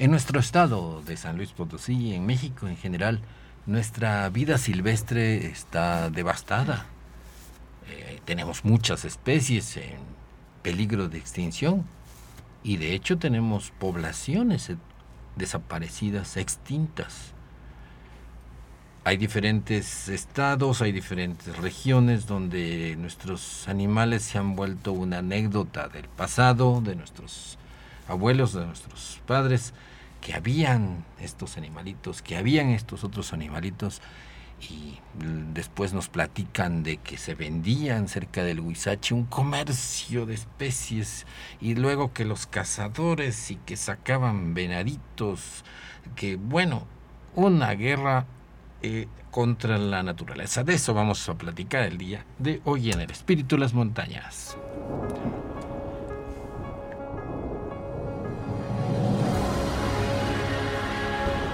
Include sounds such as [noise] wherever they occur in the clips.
En nuestro estado de San Luis Potosí y en México en general, nuestra vida silvestre está devastada. Eh, tenemos muchas especies en peligro de extinción y de hecho tenemos poblaciones desaparecidas, extintas. Hay diferentes estados, hay diferentes regiones donde nuestros animales se han vuelto una anécdota del pasado, de nuestros abuelos, de nuestros padres, que habían estos animalitos, que habían estos otros animalitos, y después nos platican de que se vendían cerca del Huizache un comercio de especies, y luego que los cazadores y que sacaban venaditos, que bueno, una guerra eh, contra la naturaleza. De eso vamos a platicar el día de hoy en el Espíritu de las Montañas.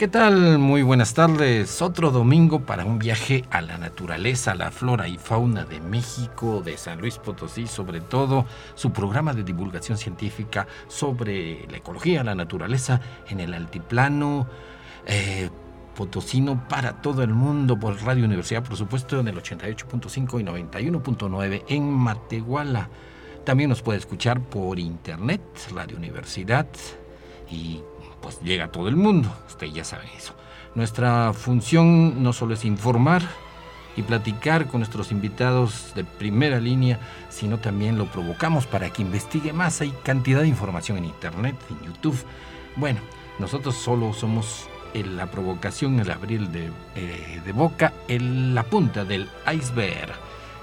¿Qué tal? Muy buenas tardes. Otro domingo para un viaje a la naturaleza, a la flora y fauna de México, de San Luis Potosí, sobre todo su programa de divulgación científica sobre la ecología, la naturaleza en el altiplano. Eh, potosino para todo el mundo por Radio Universidad, por supuesto, en el 88.5 y 91.9 en Matehuala. También nos puede escuchar por internet, Radio Universidad y pues llega todo el mundo. Usted ya sabe eso. Nuestra función no solo es informar y platicar con nuestros invitados de primera línea, sino también lo provocamos para que investigue más. Hay cantidad de información en Internet, en YouTube. Bueno, nosotros solo somos la provocación, el abril de, eh, de boca, la punta del iceberg.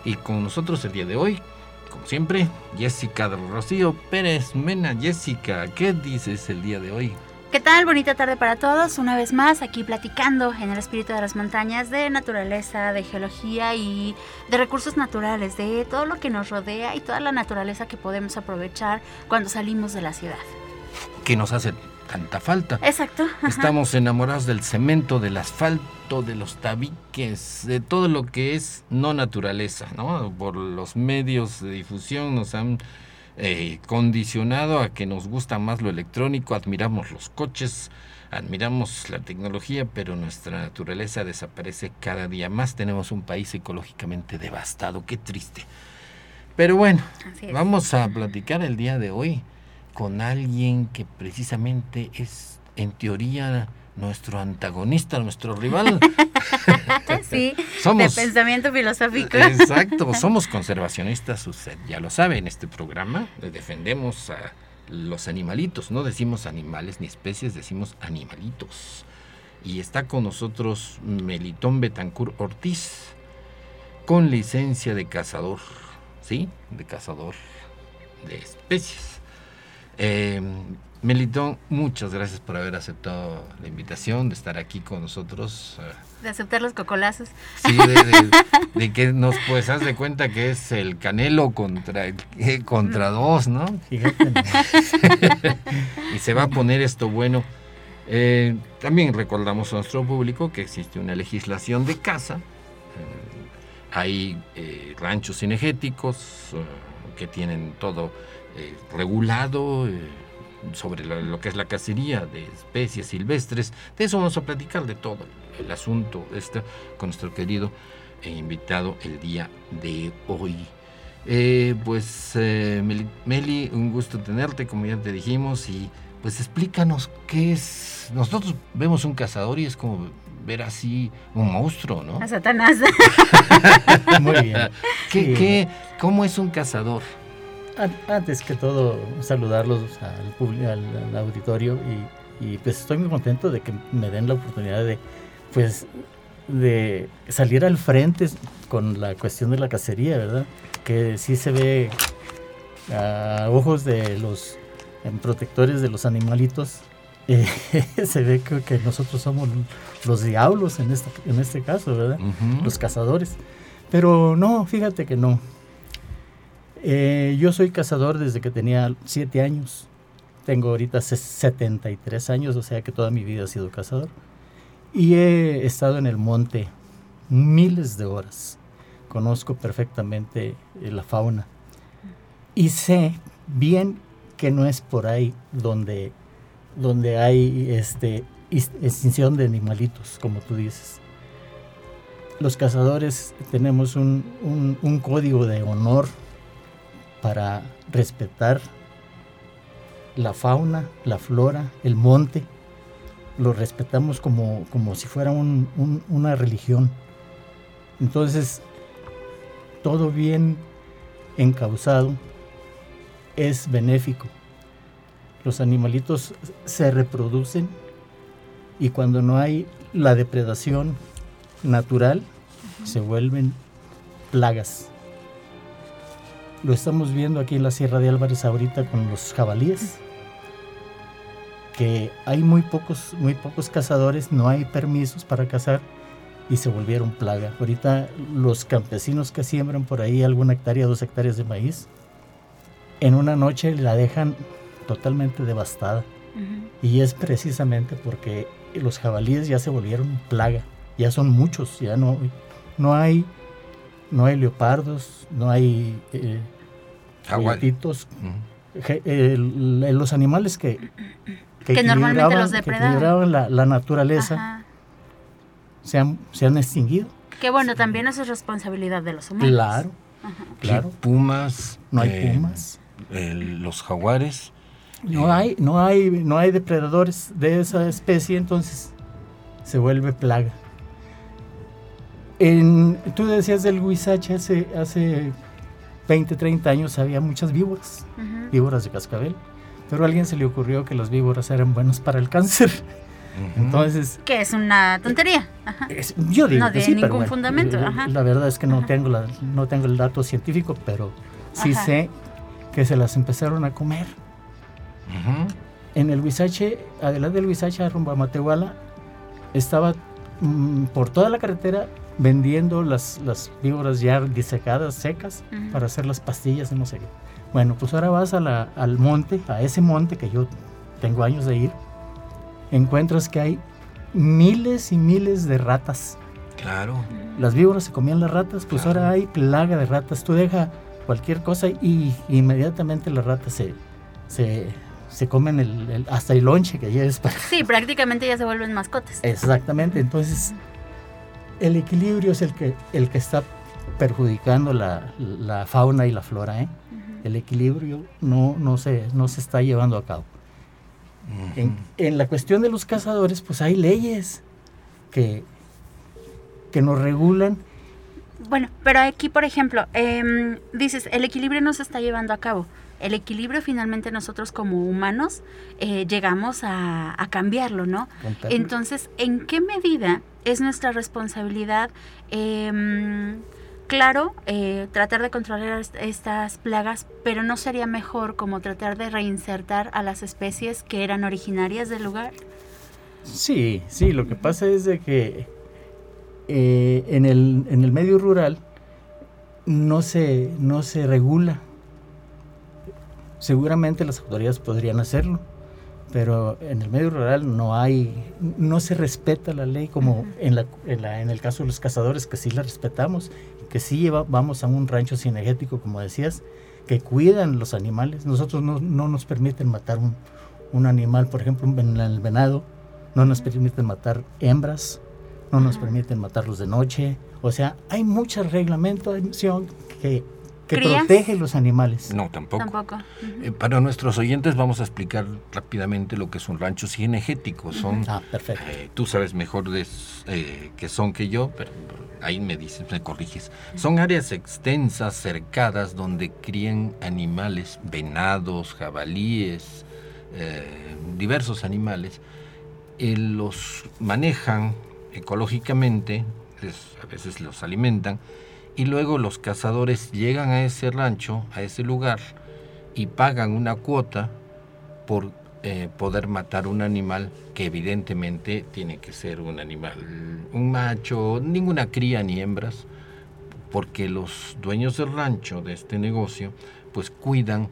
Y con nosotros el día de hoy, como siempre, Jessica Rocío Pérez Mena. Jessica, ¿qué dices el día de hoy? ¿Qué tal? Bonita tarde para todos. Una vez más aquí platicando en el espíritu de las montañas de naturaleza, de geología y de recursos naturales, de todo lo que nos rodea y toda la naturaleza que podemos aprovechar cuando salimos de la ciudad. Que nos hace tanta falta. Exacto. Estamos enamorados del cemento, del asfalto, de los tabiques, de todo lo que es no naturaleza, ¿no? Por los medios de difusión nos han eh, condicionado a que nos gusta más lo electrónico, admiramos los coches, admiramos la tecnología, pero nuestra naturaleza desaparece cada día más. Tenemos un país ecológicamente devastado, qué triste. Pero bueno, vamos a platicar el día de hoy con alguien que precisamente es, en teoría, nuestro antagonista, nuestro rival. [laughs] sí, somos, de pensamiento filosófico. Exacto, [laughs] somos conservacionistas, usted ya lo sabe, en este programa defendemos a los animalitos, no decimos animales ni especies, decimos animalitos. Y está con nosotros Melitón Betancur Ortiz, con licencia de cazador, ¿sí? De cazador de especies. Eh, Melitón, muchas gracias por haber aceptado la invitación de estar aquí con nosotros. Eh. De aceptar los cocolazos. Sí, de, que [laughs] nos pues haz de cuenta que es el Canelo contra, eh, contra dos, ¿no? [laughs] y se va a poner esto bueno. Eh, también recordamos a nuestro público que existe una legislación de caza. hay ranchos cinegéticos que tienen todo regulado sobre lo, que es la cacería de especies silvestres. De eso vamos a platicar de todo el asunto este con nuestro querido e invitado el día de hoy. Eh, pues eh, Meli, un gusto tenerte, como ya te dijimos, y pues explícanos qué es. Nosotros vemos un cazador y es como ver así un monstruo, ¿no? A Satanás. [laughs] Muy bien. ¿Qué, ¿Cómo es un cazador? Antes que todo, saludarlos al, al, auditorio y, pues estoy muy contento de que me den la oportunidad de pues de salir al frente con la cuestión de la cacería, ¿verdad? Que sí se ve a ojos de los protectores de los animalitos, [laughs] eh, se ve que, nosotros somos los diablos en este, en este caso, ¿verdad? Los cazadores. Pero no, fíjate que no. Eh, yo soy cazador desde que tenía siete años. Tengo ahorita 73 años, o sea que toda mi vida he sido cazador. Y he estado en el monte miles de horas. Conozco perfectamente eh, la fauna. Y sé bien que no es por ahí donde, donde hay este, extinción de animalitos, como tú dices. Los cazadores tenemos un código de honor para respetar la fauna, la flora, el monte. Lo respetamos como, como si fuera una religión. Entonces, todo bien encausado es benéfico. Los animalitos se reproducen y cuando no hay la depredación natural, se vuelven plagas. Lo estamos viendo aquí en la Sierra de Álvarez ahorita con los jabalíes, que hay muy pocos, muy pocos cazadores, no hay permisos para cazar y se volvieron plaga. Ahorita los campesinos que siembran por ahí alguna hectárea, dos hectáreas de maíz, en una noche la dejan totalmente devastada. Y es precisamente porque los jabalíes ya se volvieron plaga, ya son muchos, ya no, no hay no hay leopardos, no hay eh, los animales que, que, normalmente los depredaban, la, naturaleza se han, se han, extinguido. Que bueno, también eso es responsabilidad de los humanos. Claro, claro. pumas. No hay eh, pumas. los jaguares. No, eh, hay, no, hay, no hay depredadores de esa especie, entonces se vuelve plaga. En, tú decías del huizache hace, hace 20, 30 años había muchas víboras, víboras de cascabel, pero a alguien se le ocurrió que las víboras eran buenas para el cáncer. Entonces, que es una tontería. yo digo no que sí, ningún fundamento. La verdad es que no tengo la, no tengo el dato científico, pero sí sé que se las empezaron a comer. En el Huizache, adelante del Huizache rumbo a Matehuala, estaba mm, por toda la carretera vendiendo las, las víboras ya disecadas, secas, para hacer las pastillas de no sé qué. Bueno, pues ahora vas a la, al monte, a ese monte que yo tengo años de ir, encuentras que hay miles y miles de ratas. Claro. Las víboras se comían las ratas, pues ahora hay plaga de ratas. Tú deja cualquier cosa y inmediatamente las ratas se, se, se comen el, hasta el lonche que lleves para... Sí, prácticamente ya se vuelven mascotas. Exactamente, entonces el equilibrio es el que, el que está perjudicando la, fauna y la flora. ¿eh? El equilibrio no, no, se, no se está llevando a cabo. en, la cuestión de los cazadores, pues hay leyes que, que nos regulan. Bueno, pero aquí, por ejemplo, em, dices, el equilibrio no se está llevando a cabo el equilibrio finalmente nosotros como humanos eh, llegamos a, cambiarlo, ¿no? Entonces, ¿en qué medida es nuestra responsabilidad? Em, claro, eh, tratar de controlar estas plagas, pero ¿no sería mejor como tratar de reinsertar a las especies que eran originarias del lugar? Sí, sí, lo que pasa es de que eh, en, el, en el medio rural no se, no se regula Seguramente las autoridades podrían hacerlo, pero en el medio rural no hay, no se respeta la ley como en, la, en, el caso de los cazadores, que sí la respetamos, que sí lleva, vamos a un rancho cinegético, como decías, que cuidan los animales. Nosotros no, nos permiten matar un, un, animal, por ejemplo, en el venado, no nos permiten matar hembras, no nos permiten matarlos de noche. O sea, hay mucha reglamentación que que protege los animales. No, tampoco. Eh, para nuestros oyentes vamos a explicar rápidamente lo que es un rancho cinegético. Son, ah, perfecto. Eh, tú sabes mejor de, eh, que son que yo, pero ahí me dices, me corriges. Son áreas extensas, cercadas, donde crían animales, venados, jabalíes, diversos animales. los manejan ecológicamente a veces los alimentan, y luego los cazadores llegan a ese rancho, a ese lugar, y pagan una cuota por eh, poder matar un animal que evidentemente tiene que ser un animal, un macho, ninguna cría ni hembras, porque los dueños del rancho, de este negocio, pues cuidan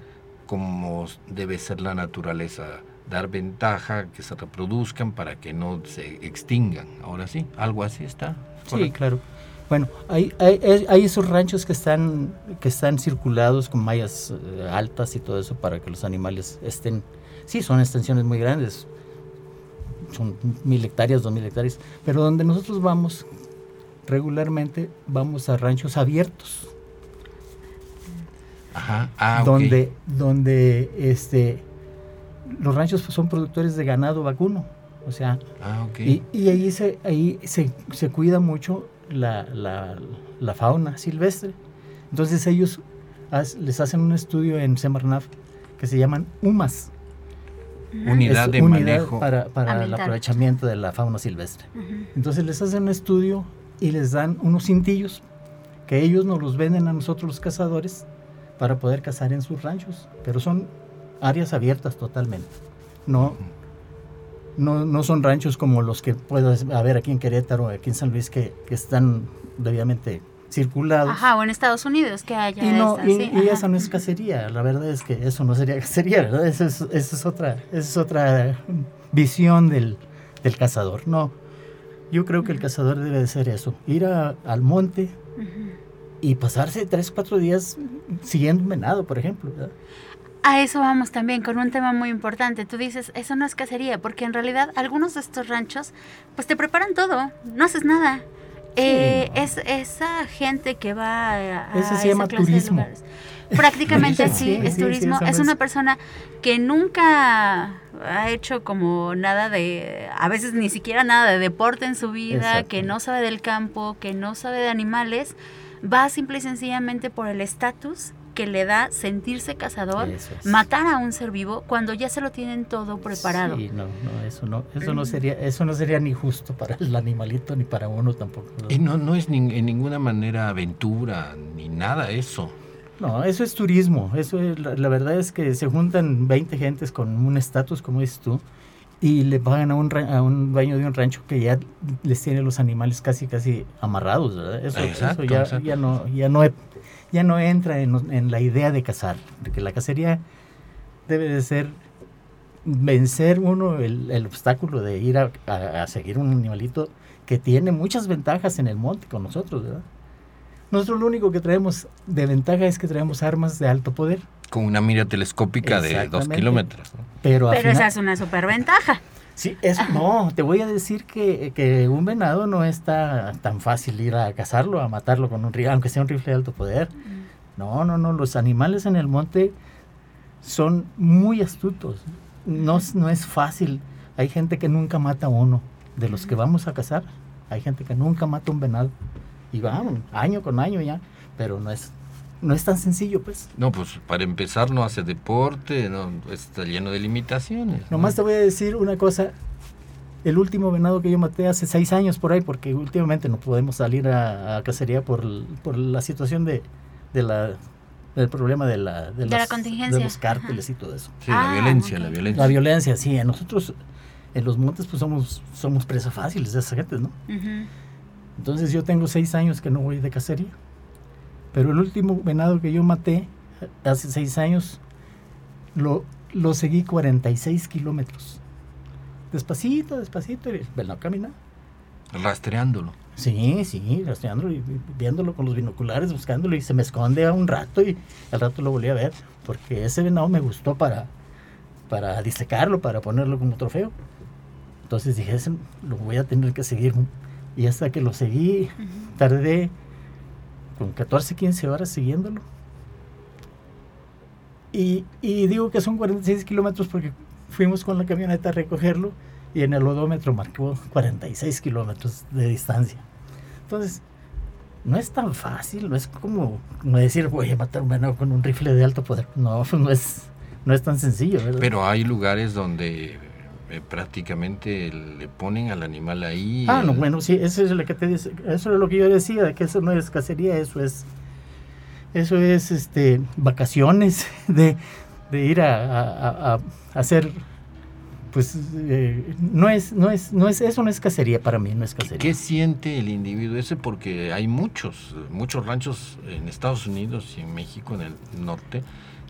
como debe ser la naturaleza, dar ventaja, que se reproduzcan para que no se extingan. Ahora sí, algo así está. Sí, claro. Bueno, hay, hay, esos ranchos que están, que están circulados con mallas eh, altas y todo eso para que los animales estén... Sí, son extensiones muy grandes, son mil hectáreas, dos mil hectáreas, pero donde nosotros vamos regularmente, vamos a ranchos abiertos. Ajá. Ah, donde, donde este, los ranchos son productores de ganado vacuno. O sea, ah, y, y, ahí, se, ahí se, se cuida mucho la, la, fauna silvestre. Entonces ellos les hacen un estudio en Semarnaf que se llaman UMAS. Unidad de manejo. Para, para el aprovechamiento de la fauna silvestre. Entonces les hacen un estudio y les dan unos cintillos que ellos nos los venden a nosotros los cazadores para poder cazar en sus ranchos. Pero son áreas abiertas totalmente. No, no, no son ranchos como los que puedes haber aquí en Querétaro, aquí en San Luis, que, están debidamente circulados. Ajá, o en Estados Unidos que haya. Y, no, y, eso no es cacería, la verdad es que eso no sería [laughs] cacería, ¿verdad? Esa es, es, otra, es otra visión del, cazador. No, yo creo que el cazador debe de ser eso, ir al monte y pasarse tres, cuatro días siguiendo un venado, por ejemplo. ¿verdad? A eso vamos también con un tema muy importante. Tú dices, eso no es cacería, porque en realidad algunos de estos ranchos, pues te preparan todo, no haces nada. Eh, es esa gente que va a, eso se llama turismo. Prácticamente [laughs] sí, es turismo. es una persona que nunca ha hecho como nada de, a veces ni siquiera nada de deporte en su vida, que no sabe del campo, que no sabe de animales, va simple y sencillamente por el estatus que le da sentirse cazador, matar a un ser vivo cuando ya se lo tienen todo preparado. Sí, no, no, eso no, eso no sería, eso no sería ni justo para el animalito ni para uno tampoco. Y no, no es en ninguna manera aventura ni nada eso. No, eso es turismo. Eso la, verdad es que se juntan 20 gentes con un estatus, como dices tú, y le pagan a un, a un dueño de un rancho que ya les tiene los animales casi casi amarrados. Eso, eso ya, ya, no, ya no ya no entra en, la idea de cazar, porque la cacería debe de ser vencer uno el, obstáculo de ir a, seguir un animalito que tiene muchas ventajas en el monte con nosotros, ¿verdad? Nosotros lo único que traemos de ventaja es que traemos armas de alto poder. Con una mira telescópica de dos kilómetros. Pero, esa es una superventaja. Sí, es, no, te voy a decir que, un venado no está tan fácil ir a cazarlo, a matarlo con un rifle, aunque sea un rifle de alto poder. No, no, no, los animales en el monte son muy astutos. No, no es fácil. Hay gente que nunca mata a uno. De los que vamos a cazar, hay gente que nunca mata un venado. Y vamos, año con año ya. Pero no es, no es tan sencillo, pues. No, pues para empezar no hace deporte, no está lleno de limitaciones. Nomás te voy a decir una cosa. El último venado que yo maté hace seis años por ahí, porque últimamente no podemos salir a, cacería por, por, la situación de, de la del problema de la de, la contingencia. de los cárteles y todo eso. Sí, la ah, violencia, la violencia. La violencia, sí. Nosotros en los montes pues somos somos presa fáciles de esa gente, ¿no? Entonces yo tengo seis años que no voy de cacería. Pero el último venado que yo maté hace seis años, lo, lo seguí 46 kilómetros. Despacito, despacito, y venado camina. Rastreándolo. Sí, sí, rastreándolo y viéndolo con los binoculares, buscándolo y se me esconde a un rato y al rato lo volví a ver, porque ese venado me gustó para, para disecarlo, para ponerlo como trofeo. Entonces dije, ese lo voy a tener que seguir. Y hasta que lo seguí, tardé con 14, 15 horas siguiéndolo. Y, y digo que son 46 kilómetros porque fuimos con la camioneta a recogerlo y en el odómetro marcó 46 kilómetros de distancia. Entonces, no es tan fácil, no es como, decir voy a matar un venado con un rifle de alto poder. No, [laughs] no es, no es tan sencillo. Pero hay lugares donde eh, prácticamente le ponen al animal ahí. Ah, no, bueno, sí, eso es lo que te dice, eso es lo que yo decía, que eso no es cacería, eso es, eso es, este, vacaciones [laughs] de, de ir a, a- a- a hacer, pues, eh, no es, no es, no es, eso no es cacería para mí, no es cacería. ¿Qué siente el individuo ese? Porque hay muchos, muchos ranchos en Estados Unidos y en México, en el norte,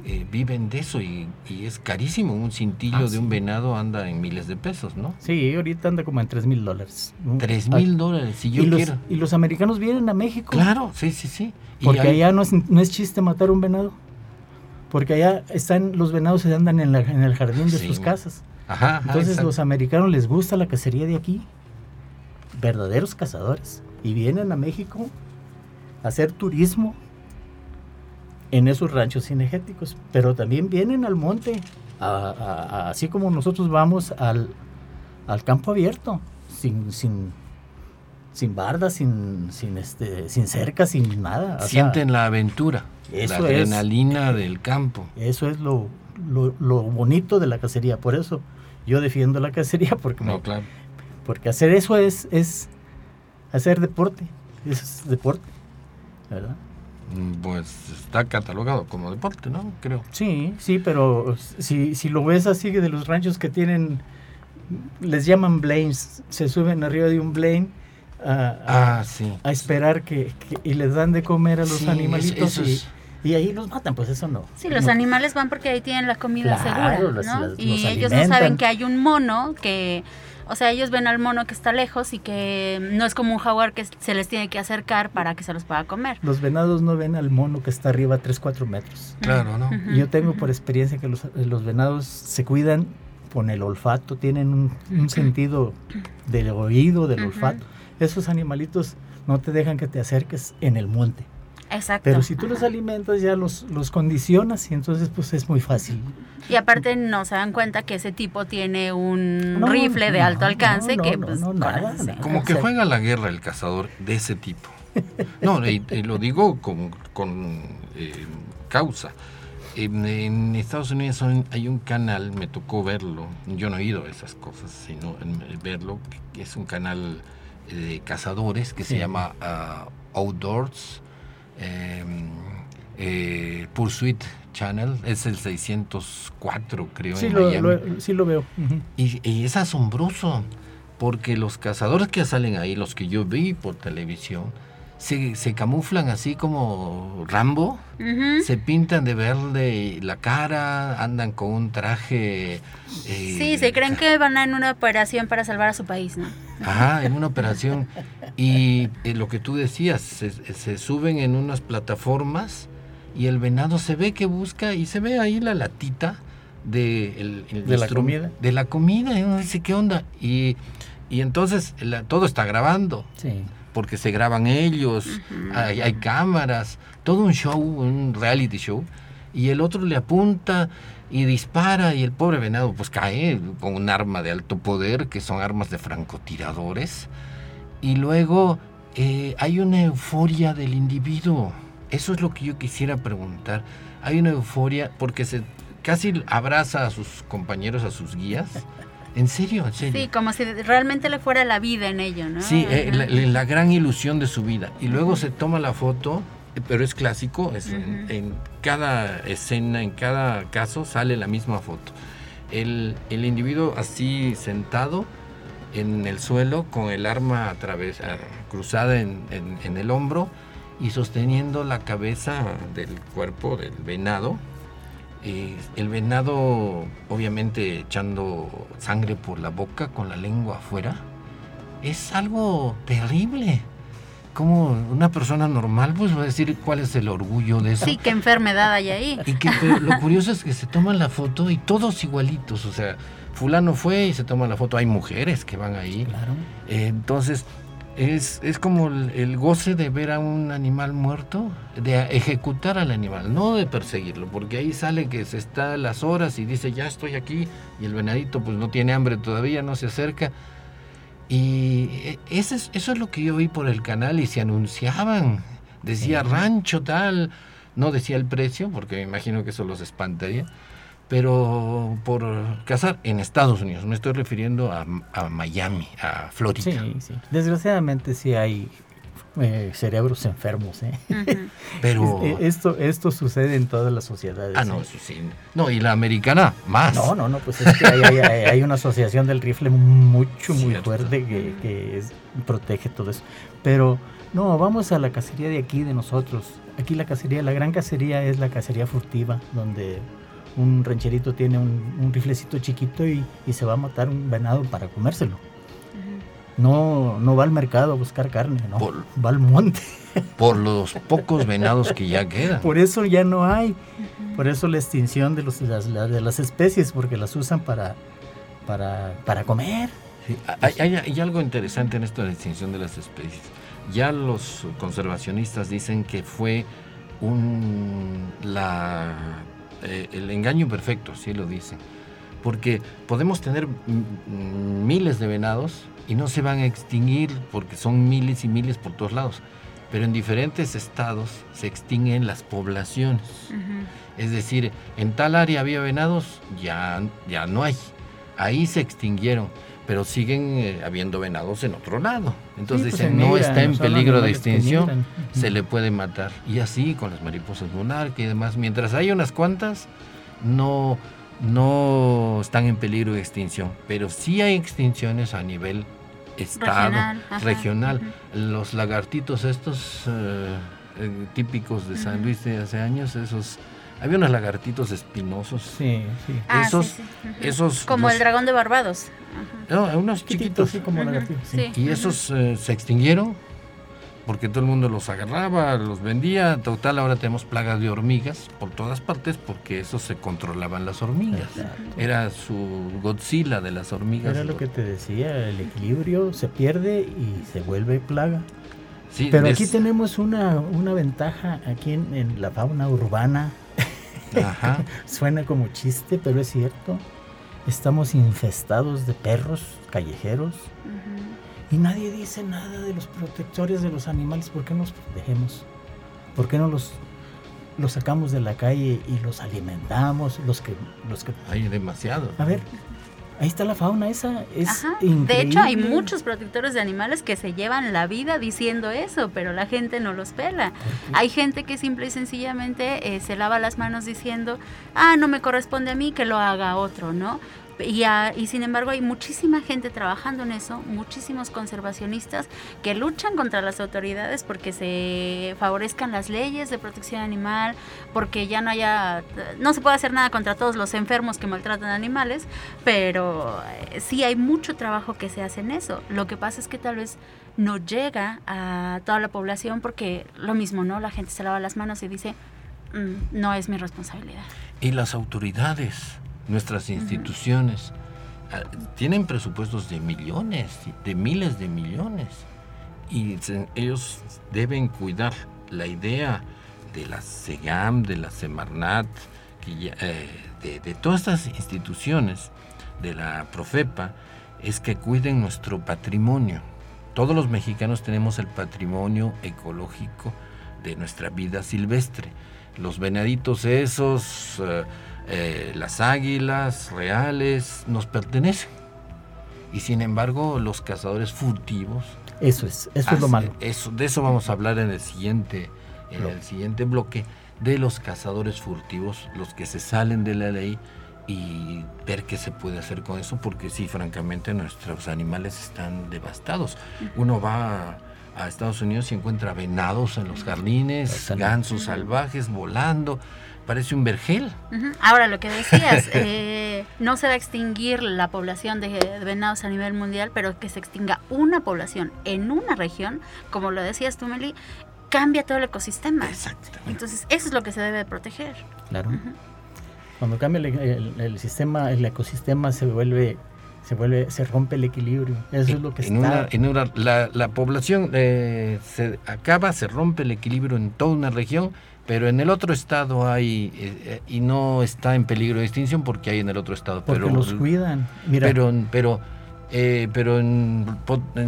eh, viven de eso y, y es carísimo. Un cintillo Ah, de sí. un venado anda en miles de pesos, ¿no? Sí, ahorita anda como en tres mil dólares. Tres Ah, mil dólares, si yo y los, quiero. y los americanos vienen a México. Claro, sí, sí, sí. Porque hay- allá no es, no es chiste matar un venado. Porque allá están los venados se andan en, la- en el jardín de Sí, sus casas. Ajá, ajá, Entonces exacto. los americanos les gusta la cacería de aquí. Verdaderos cazadores. Y vienen a México a hacer turismo en esos ranchos cinegéticos. Pero también vienen al monte. a- a- a- así como nosotros vamos al, al campo abierto. Sin, sin, sin bardas, sin, sin, este, sin cerca, sin nada. O sea, Sienten la aventura, la es. adrenalina del campo. eso es lo, lo, lo bonito de la cacería. Por eso yo defiendo la cacería [laughs] porque me- claro. Porque hacer eso es, es hacer deporte. Es deporte. ¿Verdad? Pues está catalogado como deporte, ¿no? Creo. Sí, sí, pero si, si lo ves así de los ranchos que tienen, les llaman blames, se suben arriba de un blame a, a- Ah, sí. a esperar que, que- y les dan de comer a los Sí, animalitos y, es- y ahí los matan, pues eso no. Sí, los No. animales van porque ahí tienen la comida Claro, segura, ¿no? los- y los ellos no saben que hay un mono que, o sea, ellos ven al mono que está lejos y que no es como un jaguar que se les tiene que acercar para que se los pueda comer. Los venados no ven al mono que está arriba 3, 4 metros. Claro, ¿no? Yo tengo por experiencia que los, los venados se cuidan con el olfato, tienen un, un sentido del oído, del olfato. Esos animalitos no te dejan que te acerques en el monte. Exacto. Pero si tú los alimentas ya los, los condicionas y entonces pues es muy fácil. Y aparte no se dan cuenta que ese tipo tiene un No, rifle de no, alto alcance no, que no, pues nada. Como que juega la guerra el cazador de ese tipo. No, y, y lo digo con, con, eh, causa. En, en Estados Unidos son- hay un canal, me tocó verlo, yo no he ido a esas cosas, sino en- en verlo, que es un canal eh, de cazadores que se llama ah, Outdoors eh, eh, Pursuit Channel, es el 604 creo Sí en lo, Miami. lo- sí lo veo. Y, y es asombroso, porque los cazadores que salen ahí, los que yo vi por televisión, se, se camuflan así como Rambo, se pintan de verde la cara, andan con un traje... eh, Sí, se creen que van en una operación para salvar a su país, ¿no? Ajá, en una operación. Y eh, lo que tú decías, se, se suben en unas plataformas y el venado se ve que busca y se ve ahí la latita de, el- el ¿De la comida? De la comida, y uno dice, ¿qué onda? Y, y entonces la- todo está grabando, Sí. porque se graban ellos, hay, hay cámaras, todo un show, un reality show. Y el otro le apunta y dispara y el pobre venado pues cae con un arma de alto poder, que son armas de francotiradores. Y luego eh, hay una euforia del individuo. Eso es lo que yo quisiera preguntar. Hay una euforia porque se casi abraza a sus compañeros, a sus guías. En serio, en serio. Sí, como si realmente le fuera la vida en ello, ¿no? Sí, eh, la, la gran ilusión de su vida. Y luego se toma la foto, eh, pero es clásico, es en, en cada escena, en cada caso sale la misma foto. El, el individuo así sentado en el suelo con el arma através- a- cruzada en, en- en el hombro y sosteniendo la cabeza del cuerpo del venado. Eh, el venado obviamente echando sangre por la boca con la lengua afuera es algo terrible. Como una persona normal pues va a decir cuál es el orgullo de eso. Sí, qué enfermedad hay ahí. Y que pero lo curioso es que se toman la foto y todos igualitos, o sea, fulano fue y se toma la foto, hay mujeres que van ahí. Claro. Eh, entonces, es, es como el, el goce de ver a un animal muerto, de ejecutar al animal, no de perseguirlo, porque ahí sale que se está las horas y dice, ya estoy aquí, y el venadito pues no tiene hambre todavía, no se acerca. Y eh, eso es, eso es lo que yo vi por el canal y se anunciaban, decía Sí. rancho tal, no decía el precio, porque me imagino que eso los espantaría, pero por cazar en Estados Unidos. Me estoy refiriendo a, a Miami, a Florida. Sí, sí. Desgraciadamente sí hay eh, cerebros enfermos. ¿eh? Pero eh, esto, esto sucede en todas las sociedades. Ah, no, ¿eh? sí. No, y la americana más. No, no, no, pues es que hay, hay, una asociación del rifle mucho, muy fuerte que, que protege todo eso. Pero no, vamos a la cacería de aquí, de nosotros. Aquí la cacería, la gran cacería es la cacería furtiva, donde un rancherito tiene un, riflecito chiquito y, se va a matar un venado para comérselo. No, no va al mercado a buscar carne, no, va al monte. [laughs] Por los pocos venados que ya quedan. Por eso ya no hay. Por eso la extinción de, los, las, de las especies, porque las usan para, para, para comer. hay, hay, algo interesante en esto de la extinción de las especies. Ya los conservacionistas dicen que fue un, la eh, el engaño perfecto, sí lo dicen. Porque podemos tener miles de venados y no se van a extinguir porque son miles y miles por todos lados. Pero en diferentes estados se extinguen las poblaciones. Es decir, en tal área había venados, ya, ya no hay. Ahí se extinguieron pero siguen eh, habiendo venados en otro lado. Entonces pues dicen, no está en peligro de extinción, se le puede matar. Y así con las mariposas monarca y demás. Mientras hay unas cuantas, no, no están en peligro de extinción. Pero sí hay extinciones a nivel estado, regional. Los lagartitos estos eh, eh, típicos de San Luis de hace años, esos había unos lagartitos espinosos. Sí, sí. Ah, esos, esos como el dragón de Barbados. No, unos chiquitos. Sí, como lagartitos. Y esos eh, se extinguieron porque todo el mundo los agarraba, los vendía. Total, ahora tenemos plagas de hormigas por todas partes porque eso se controlaban las hormigas. Era su Godzilla de las hormigas. Era lo que te decía, el equilibrio se pierde y se vuelve plaga. Sí, Pero aquí tenemos una, una ventaja aquí en la fauna urbana [laughs] Suena como chiste, pero es cierto. Estamos infestados de perros callejeros y nadie dice nada de los protectores de los animales. ¿Por qué nos protegemos? ¿Por qué no los, los sacamos de la calle y los alimentamos? Los que, los que... Hay demasiado. A ver, Ahí está la fauna esa, es De hecho, hay muchos protectores de animales que se llevan la vida diciendo eso, pero la gente no los pela. Hay gente que simple y sencillamente eh, se lava las manos diciendo, ah, no me corresponde a mí que lo haga otro, ¿no? Y, sin embargo hay muchísima gente trabajando en eso, muchísimos conservacionistas que luchan contra las autoridades porque se favorezcan las leyes de protección animal, porque ya no haya, no se puede hacer nada contra todos los enfermos que maltratan animales, pero eh, sí hay mucho trabajo que se hace en eso. Lo que pasa es que tal vez no llega a toda la población porque lo mismo, ¿no? La gente se lava las manos y dice, mm, no es mi responsabilidad. Y las autoridades nuestras instituciones ah, tienen presupuestos de millones, de miles de millones, y ellos deben cuidar la idea de la SEGAM, de la Semarnat, eh, de, todas estas instituciones, de la Profepa, es que cuiden nuestro patrimonio. Todos los mexicanos tenemos el patrimonio ecológico de nuestra vida silvestre. Los venaditos esos... Eh, eh, las águilas reales nos pertenecen. Y sin embargo, los cazadores furtivos. Eso es, eso es lo malo. Eso, de eso vamos a hablar en el siguiente, en el siguiente bloque, de los cazadores furtivos, los que se salen de la ley y ver qué se puede hacer con eso, porque sí, francamente, nuestros animales están devastados. Uno va a Estados Unidos y encuentra venados en los jardines, gansos salvajes volando parece un vergel. Ahora, lo que decías, [laughs] eh, no se va a extinguir la población de, venados a nivel mundial, pero que se extinga una población en una región, como lo decías tú, Meli, cambia todo el ecosistema. Exactamente. Entonces, eso es lo que se debe proteger. Claro. Cuando cambia el, sistema, el ecosistema se vuelve se vuelve, se rompe el equilibrio. Eso es lo que en está. en una, la, la población eh, se acaba, se rompe el equilibrio en toda una región pero en el otro estado hay eh, eh, y no está en peligro de extinción porque hay en el otro estado porque pero los cuidan pero pero Eh, pero en,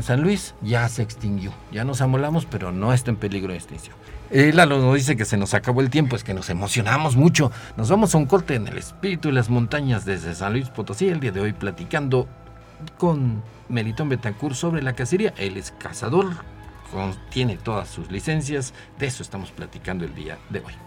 San Luis ya se extinguió. Ya nos amolamos, pero no está en peligro de extinción. Eh, Lalo nos dice que se nos acabó el tiempo, es que nos emocionamos mucho. Nos vamos a un corte en el espíritu y las montañas desde San Luis Potosí, el día de hoy platicando con Melitón Betancourt sobre la cacería. Él es cazador, tiene todas sus licencias, de eso estamos platicando el día de hoy.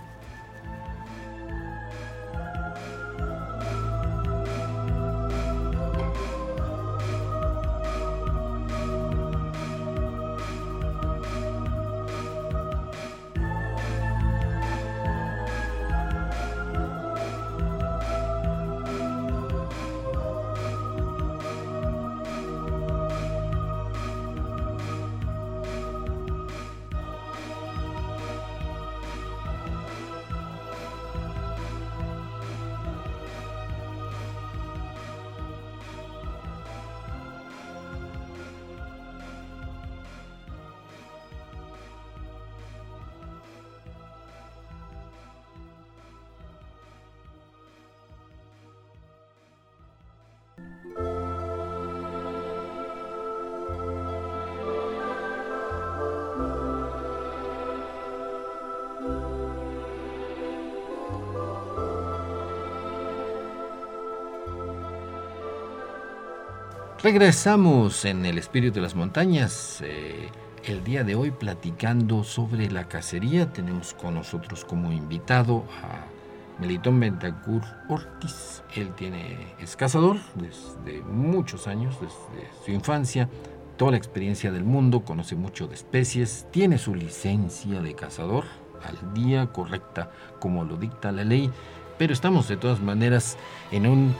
Regresamos en el espíritu de las montañas. Eh, el día de hoy platicando sobre la cacería. Tenemos con nosotros como invitado a Melitón Bentacur Ortiz. Él tiene, es cazador desde muchos años, desde su infancia. Toda la experiencia del mundo, conoce mucho de especies, tiene su licencia de cazador al día, correcta como lo dicta la ley, pero estamos de todas maneras en un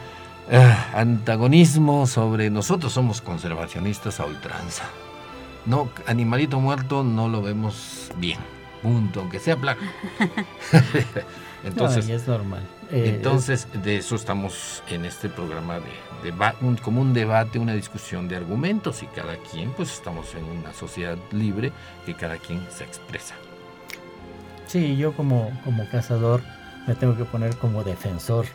Ah, antagonismo sobre nosotros somos conservacionistas a ultranza. No, animalito muerto no lo vemos bien. Punto, aunque sea placa. [laughs] entonces, es normal. Eh, entonces, de eso estamos en este programa de, de como un debate, una discusión de argumentos y cada quien, pues estamos en una sociedad libre que cada quien se expresa. Sí, yo como, como cazador me tengo que poner como defensor.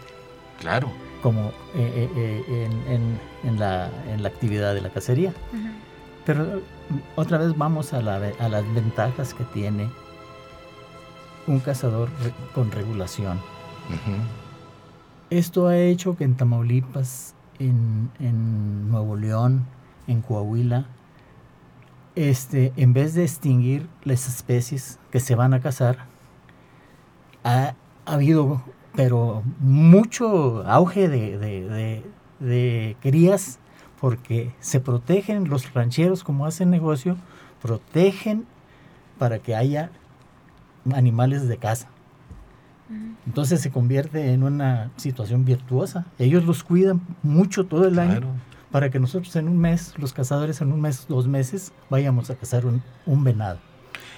Claro como eh, eh, eh, en, la, actividad de la cacería. Pero otra vez vamos a, las ventajas que tiene un cazador con regulación. Esto ha hecho que en Tamaulipas, en, Nuevo León, en Coahuila, este, en vez de extinguir las especies que se van a cazar, ha habido pero mucho auge de, crías porque se protegen los rancheros como hacen negocio, protegen para que haya animales de casa. Entonces se convierte en una situación virtuosa. Ellos los cuidan mucho todo el año para que nosotros en un mes, los cazadores en un mes, dos meses, vayamos a cazar un venado.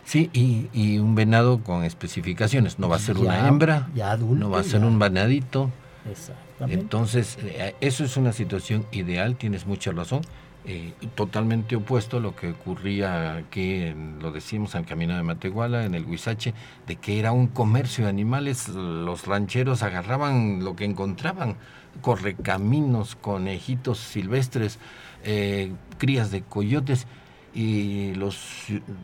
Sí, y, un venado con especificaciones. No va a ser una hembra, ya no va a ser un venadito. Exactamente. Entonces, eh, eso es una situación ideal, tienes mucha razón. Eh, totalmente opuesto a lo que ocurría aquí, lo decimos en Camino de Matehuala, en el Huizache, de que era un comercio de animales. Los rancheros agarraban lo que encontraban, correcaminos, conejitos silvestres, eh, crías de coyotes y los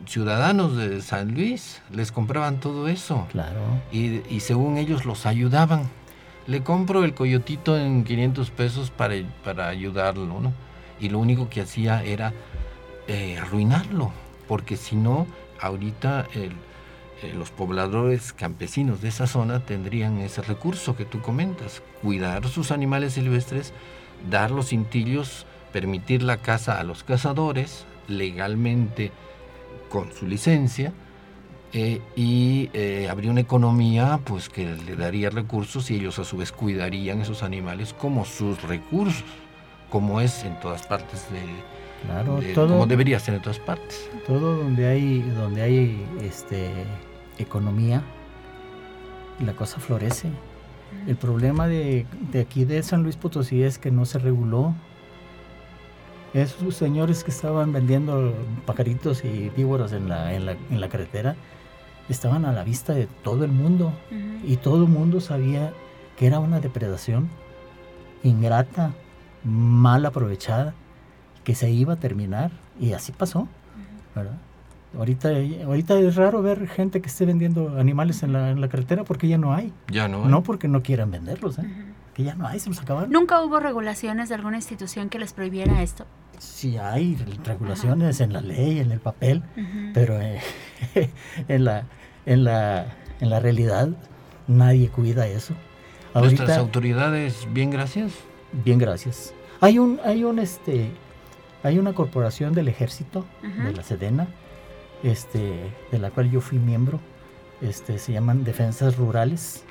ciudadanos de San Luis les compraban todo eso. Claro. Y, según ellos los ayudaban. Le compro el coyotito en 500 pesos para, para ayudarlo, ¿no? Y lo único que hacía era eh, arruinarlo, porque si no, ahorita eh, los pobladores campesinos de esa zona tendrían ese recurso que tú comentas, cuidar sus animales silvestres, dar los cintillos, permitir la caza a los cazadores, legalmente con su licencia eh, y eh, habría una economía pues que le daría recursos y ellos a su vez cuidarían esos animales como sus recursos, como es en todas partes de, claro, como debería ser en todas partes. Todo donde hay donde hay este economía la cosa florece. El problema de, de aquí de San Luis Potosí es que no se reguló esos señores que estaban vendiendo pajaritos y víboras en la, en la, carretera estaban a la vista de todo el mundo y todo el mundo sabía que era una depredación ingrata, mal aprovechada que se iba a terminar y así pasó, ¿verdad? Ahorita, ahorita es raro ver gente que esté vendiendo animales en la, en la carretera porque ya no hay. Ya no hay. No porque no quieran venderlos, ¿eh? que ya no hay, se los acabaron. ¿Nunca hubo regulaciones de alguna institución que les prohibiera esto? Sí hay regulaciones en la ley, en el papel, pero eh, [laughs] en, la, en, la, en la realidad nadie cuida eso. Nuestras autoridades, bien gracias. Bien gracias. Hay un, hay un este, hay una corporación del ejército, de la Sedena, este, de la cual yo fui miembro, este, se llaman Defensas Rurales.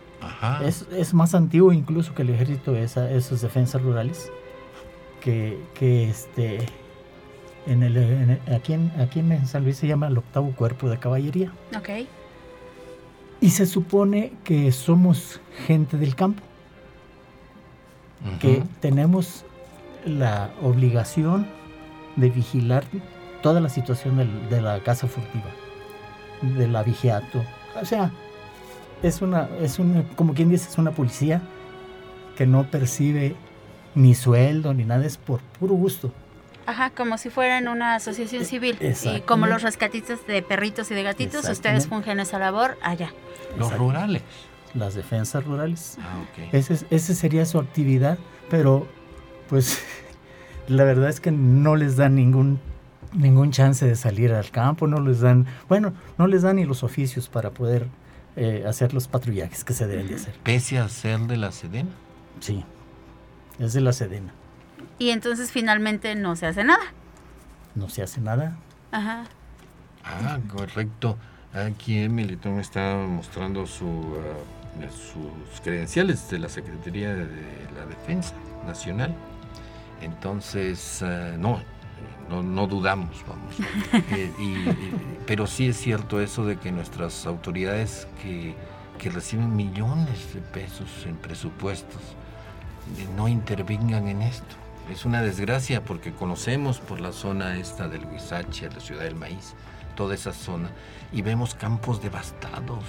Es, es, más antiguo incluso que el ejército, esa, esas defensas rurales, que, que este, en el, aquí, en, aquí en San Luis se llama el octavo cuerpo de caballería. Ok. Y se supone que somos gente del campo, que tenemos la obligación de vigilar toda la situación de la casa furtiva, de la vigiato. O sea, es una, es una, como quien dice, es una policía que no percibe ni sueldo ni nada, es por puro gusto. Ajá, como si fueran una asociación civil. Y como los rescatistas de perritos y de gatitos, ustedes fungen esa labor allá. Los rurales. Las defensas rurales. Ah, okay. Ese, ese sería su actividad, pero pues [laughs] la verdad es que no les dan ningún ningún chance de salir al campo, no les dan, bueno, no les dan ni los oficios para poder eh, hacer los patrullajes que se deben de hacer. Pese a ser de la Sedena. Sí, es de la Sedena. Y entonces finalmente no se hace nada. No se hace nada. Ajá. Ah, correcto. Aquí Emily me está mostrando su, ah, sus credenciales de la Secretaría de la Defensa Nacional. Entonces, ah, no, no, dudamos, vamos. [laughs] Eh, pero sí es cierto eso de que nuestras autoridades que, reciben millones de pesos en presupuestos no intervengan en esto. Es una desgracia porque conocemos por la zona esta del Huizache, la ciudad del maíz, toda esa zona, y vemos campos devastados,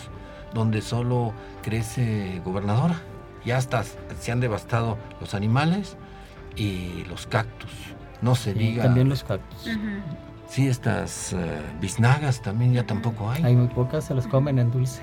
donde solo crece gobernadora. Y hasta se han devastado los animales y los cactus. No se diga. También los cactus. Sí, estas uh, biznagas también ya tampoco hay. Hay muy pocas, se las comen en dulce.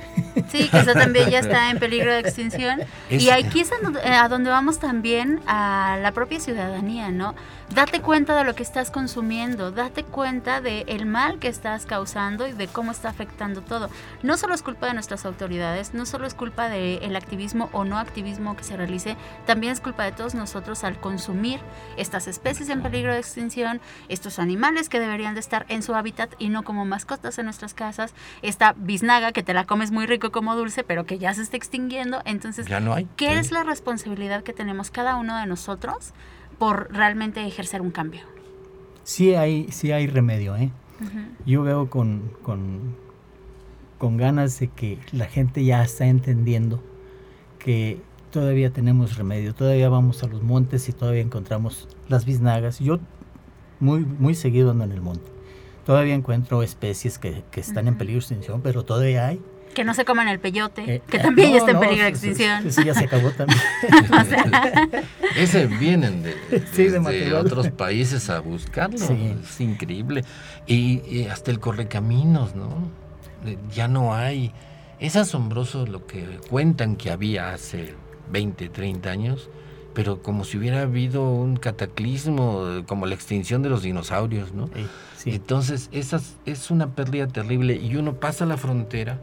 Sí, que eso también ya está [laughs] en peligro de extinción. y aquí es a donde vamos también a la propia ciudadanía, ¿no? Date cuenta de lo que estás consumiendo, date cuenta del el mal que estás causando y de cómo está afectando todo. No solo es culpa de nuestras autoridades, no solo es culpa del activismo o no activismo que se realice, también es culpa de todos nosotros al consumir estas especies en peligro de extinción, estos animales que deberían de estar en su hábitat y no como mascotas en nuestras casas, esta biznaga que te la comes muy rico como dulce, pero que ya se está extinguiendo. Entonces, ya no hay. ¿qué es la responsabilidad que tenemos cada uno de nosotros? por realmente ejercer un cambio. Sí hay, sí hay remedio, ¿eh? Yo veo con, con, con ganas de que la gente ya está entendiendo que todavía tenemos remedio, todavía vamos a los montes y todavía encontramos las biznagas. Yo muy, muy seguido ando en el monte. Todavía encuentro especies que, que están en peligro de extinción, pero todavía hay. Que no se coman el peyote, eh, que eh, también ya está en peligro de extinción. Eso, ya se acabó [laughs] también. [laughs] Ese vienen de, otros países a buscarlo. Es increíble. Y, hasta el correcaminos, ¿no? Ya no hay. Es asombroso lo que cuentan que había hace 20, 30 años, pero como si hubiera habido un cataclismo, como la extinción de los dinosaurios, ¿no? Entonces, esa es una pérdida terrible y uno pasa la frontera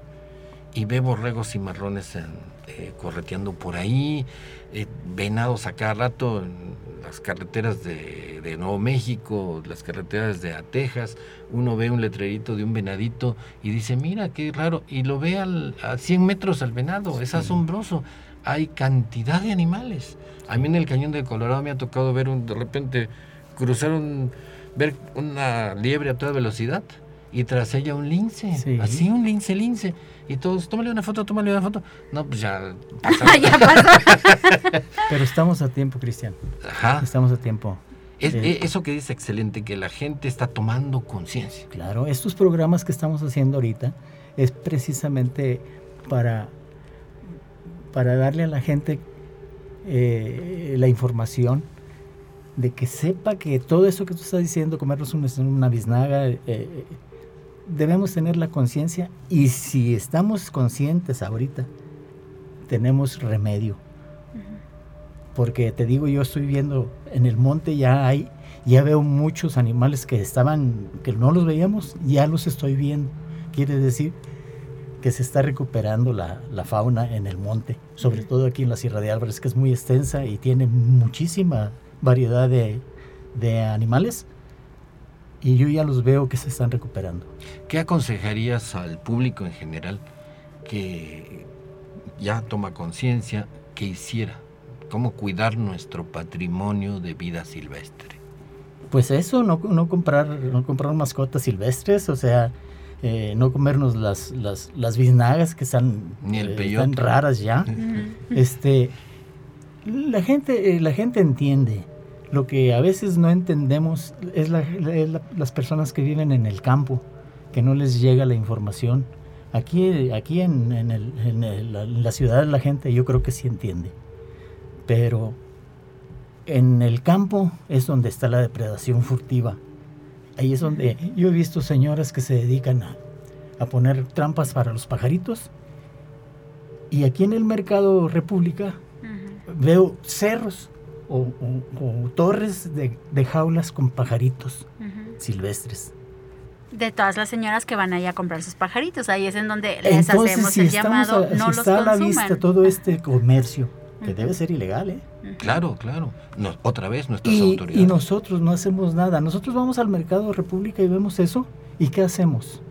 y ve borregos y marrones eh, correteando por ahí, eh, venados a cada rato en las carreteras de, Nuevo México, las carreteras de Texas, uno ve un letrerito de un venadito y dice, mira, qué raro, y lo ve al, a 100 metros al venado, es asombroso, hay cantidad de animales. A mí en el cañón de Colorado me ha tocado ver un, de repente cruzar un, ver una liebre a toda velocidad y tras ella un lince, así un lince, lince. Y todos, tómale una foto, tómale una foto. No, pues ya. [laughs] ya pasó. [laughs] Pero estamos a tiempo, Cristian. Ajá. Estamos a tiempo. Es, eh, eso que dice excelente, que la gente está tomando conciencia. Claro, estos programas que estamos haciendo ahorita es precisamente para, para darle a la gente eh, la información de que sepa que todo eso que tú estás diciendo, comernos una, una biznaga, eh, debemos tener la conciencia y si estamos conscientes ahorita, tenemos remedio. Porque te digo, yo estoy viendo en el monte ya hay, ya veo muchos animales que estaban, que no los veíamos, ya los estoy viendo. Quiere decir que se está recuperando la, la fauna en el monte, sobre todo aquí en la Sierra de Álvarez, que es muy extensa y tiene muchísima variedad de, de animales y yo ya los veo que se están recuperando. ¿Qué aconsejarías al público en general que ya toma conciencia que hiciera? ¿Cómo cuidar nuestro patrimonio de vida silvestre? Pues eso, no, no comprar, no comprar mascotas silvestres, o sea, eh, no comernos las, las, las biznagas que están, Ni el eh, están raras ya. Este, la gente, eh, la gente entiende. Lo que a veces no entendemos es, la- es la- las personas que viven en el campo, que no les llega la información. Aquí, aquí en, en el- en el- en la ciudad la gente yo creo que sí entiende. Pero en el campo es donde está la depredación furtiva. Ahí es donde yo he visto señoras que se dedican a, a poner trampas para los pajaritos. Y aquí en el mercado República veo cerros o, o- o torres de, de jaulas con pajaritos silvestres. De todas las señoras que van allá a comprar sus pajaritos, ahí es en donde les hacemos si el llamado, a- si no los está a la vista todo este comercio, que debe ser ilegal, ¿eh? Claro, claro. No, otra vez nuestras Y, autoridades. y nosotros no hacemos nada. Nosotros vamos al mercado República y vemos eso. ¿Y qué hacemos?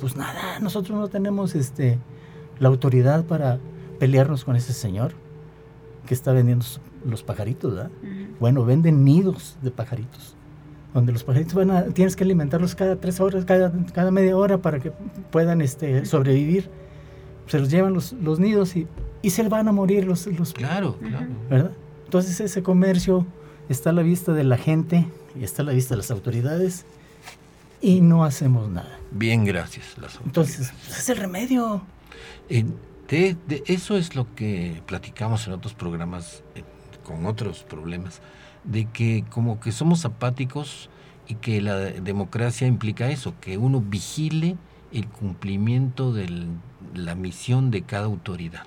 Pues nada, nosotros no tenemos este la autoridad para pelearnos con ese señor que está vendiendo los pajaritos, ¿verdad? Ujú. Bueno, venden nidos de pajaritos. Donde los pajaritos van a, tienes que alimentarlos cada tres horas, cada, cada media hora para que puedan este, sobrevivir. Se los llevan los, los nidos y, y se van a morir los, los Claro, claro. ¿verdad? Entonces ese comercio está a la vista de la gente y está a la vista de las autoridades y no hacemos nada. Bien, gracias. Las. Entonces, pues, es el remedio. Eh, de, de eso es lo que platicamos en otros programas eh, con otros problemas, de que como que somos apáticos y que la democracia implica eso, que uno vigile el cumplimiento de la misión de cada autoridad.